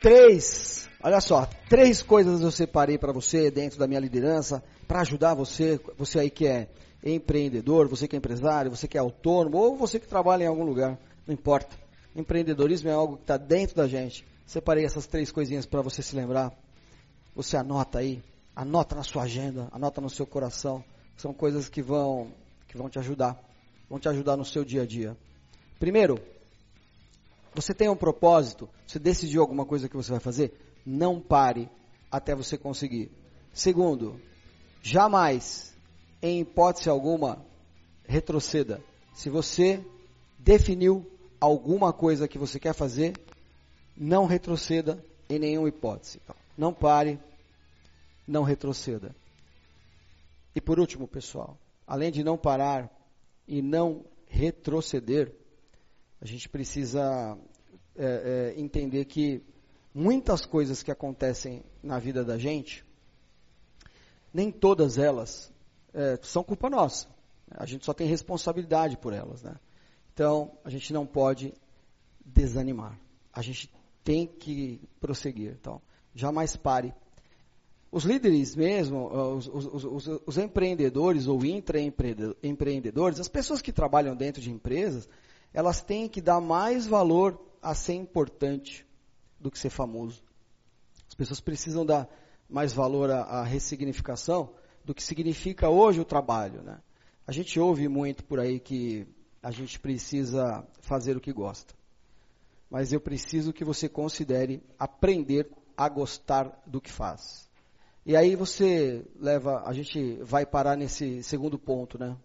três, olha só, três coisas eu separei para você dentro da minha liderança, para ajudar você, você aí que é empreendedor, você que é empresário, você que é autônomo, ou você que trabalha em algum lugar, não importa. Empreendedorismo é algo que está dentro da gente. Separei essas três coisinhas para você se lembrar. Você anota aí, anota na sua agenda, anota no seu coração. São coisas que vão, que vão te ajudar, vão te ajudar no seu dia a dia. Primeiro, você tem um propósito, você decidiu alguma coisa que você vai fazer, não pare até você conseguir. Segundo, jamais, em hipótese alguma, retroceda. Se você definiu alguma coisa que você quer fazer, não retroceda em nenhuma hipótese. Não pare, não retroceda. E por último, pessoal, além de não parar e não retroceder, a gente precisa é, é, entender que muitas coisas que acontecem na vida da gente, nem todas elas é, são culpa nossa. A gente só tem responsabilidade por elas. Né? Então, a gente não pode desanimar. A gente tem que prosseguir. Então, jamais pare. Os líderes mesmo, os, os, os, os empreendedores ou intraempreendedores, as pessoas que trabalham dentro de empresas, elas têm que dar mais valor a ser importante do que ser famoso. As pessoas precisam dar mais valor à, ressignificação do que significa hoje o trabalho. Né? A gente ouve muito por aí que a gente precisa fazer o que gosta. Mas eu preciso que você considere aprender a gostar do que faz. E aí você leva, a gente vai parar nesse segundo ponto, né?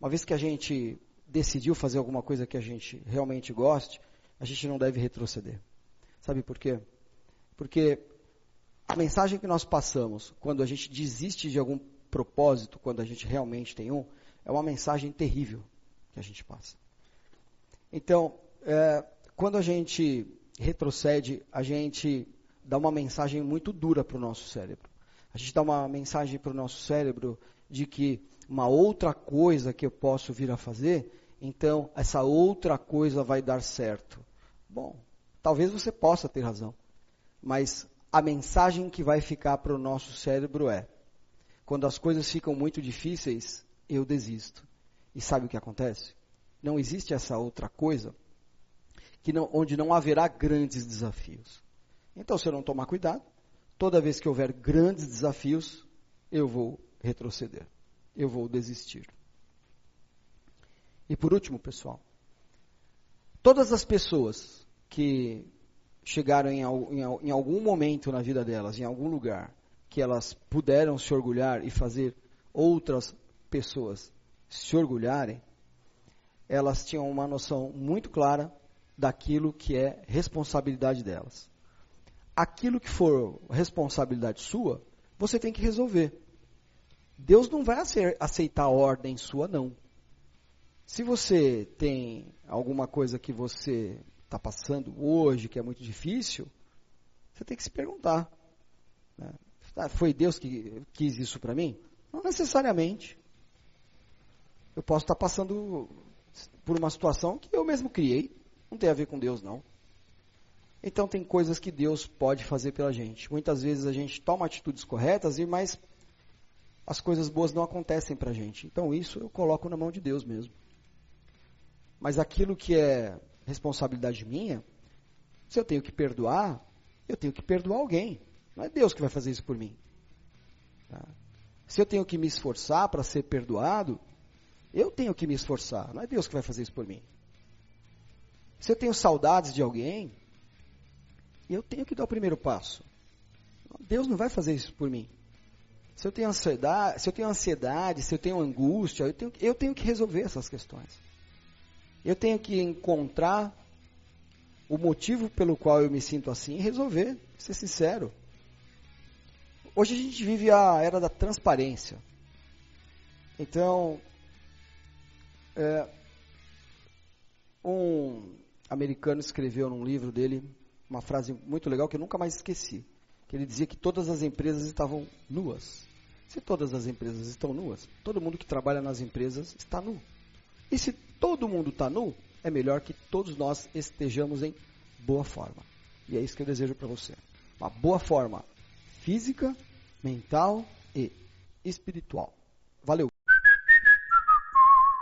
Uma vez que a gente decidiu fazer alguma coisa que a gente realmente goste, a gente não deve retroceder. Sabe por quê? Porque a mensagem que nós passamos quando a gente desiste de algum propósito, quando a gente realmente tem um, é uma mensagem terrível que a gente passa. Então, é, quando a gente retrocede, a gente dá uma mensagem muito dura para o nosso cérebro. A gente dá uma mensagem para o nosso cérebro de que uma outra coisa que eu posso vir a fazer, então essa outra coisa vai dar certo. Bom, talvez você possa ter razão, mas a mensagem que vai ficar para o nosso cérebro é: quando as coisas ficam muito difíceis, eu desisto. E sabe o que acontece? Não existe essa outra coisa que não, onde não haverá grandes desafios. Então, se eu não tomar cuidado, toda vez que houver grandes desafios, eu vou retroceder eu vou desistir. E por último, pessoal, todas as pessoas que chegaram em, em, em, algum momento na vida delas, em algum lugar, que elas puderam se orgulhar e fazer outras pessoas se orgulharem, elas tinham uma noção muito clara daquilo que é responsabilidade delas. Aquilo que for responsabilidade sua, você tem que resolver. Deus não vai aceitar a ordem sua, não. Se você tem alguma coisa que você está passando hoje, que é muito difícil, você tem que se perguntar. Né? Ah, foi Deus que quis isso para mim? Não necessariamente. Eu posso estar tá passando por uma situação que eu mesmo criei. Não tem a ver com Deus, não. Então tem coisas que Deus pode fazer pela gente. Muitas vezes a gente toma atitudes corretas, e mas as coisas boas não acontecem para a gente. Então isso eu coloco na mão de Deus mesmo. Mas aquilo que é responsabilidade minha, se eu tenho que perdoar, eu tenho que perdoar alguém. Não é Deus que vai fazer isso por mim. Tá? Se eu tenho que me esforçar para ser perdoado, eu tenho que me esforçar. Não é Deus que vai fazer isso por mim. Se eu tenho saudades de alguém, eu tenho que dar o primeiro passo. Deus não vai fazer isso por mim. Se eu tenho ansiedade, se eu tenho ansiedade, se eu tenho angústia, eu tenho, eu tenho que resolver essas questões. Eu tenho que encontrar o motivo pelo qual eu me sinto assim e resolver, ser sincero. Hoje a gente vive a era da transparência. Então, é, um americano escreveu num livro dele uma frase muito legal que eu nunca mais esqueci. Que ele dizia que todas as empresas estavam nuas. Se todas as empresas estão nuas, todo mundo que trabalha nas empresas está nu. E se todo mundo está nu, é melhor que todos nós estejamos em boa forma. E é isso que eu desejo para você. Uma boa forma física, mental e espiritual. Valeu!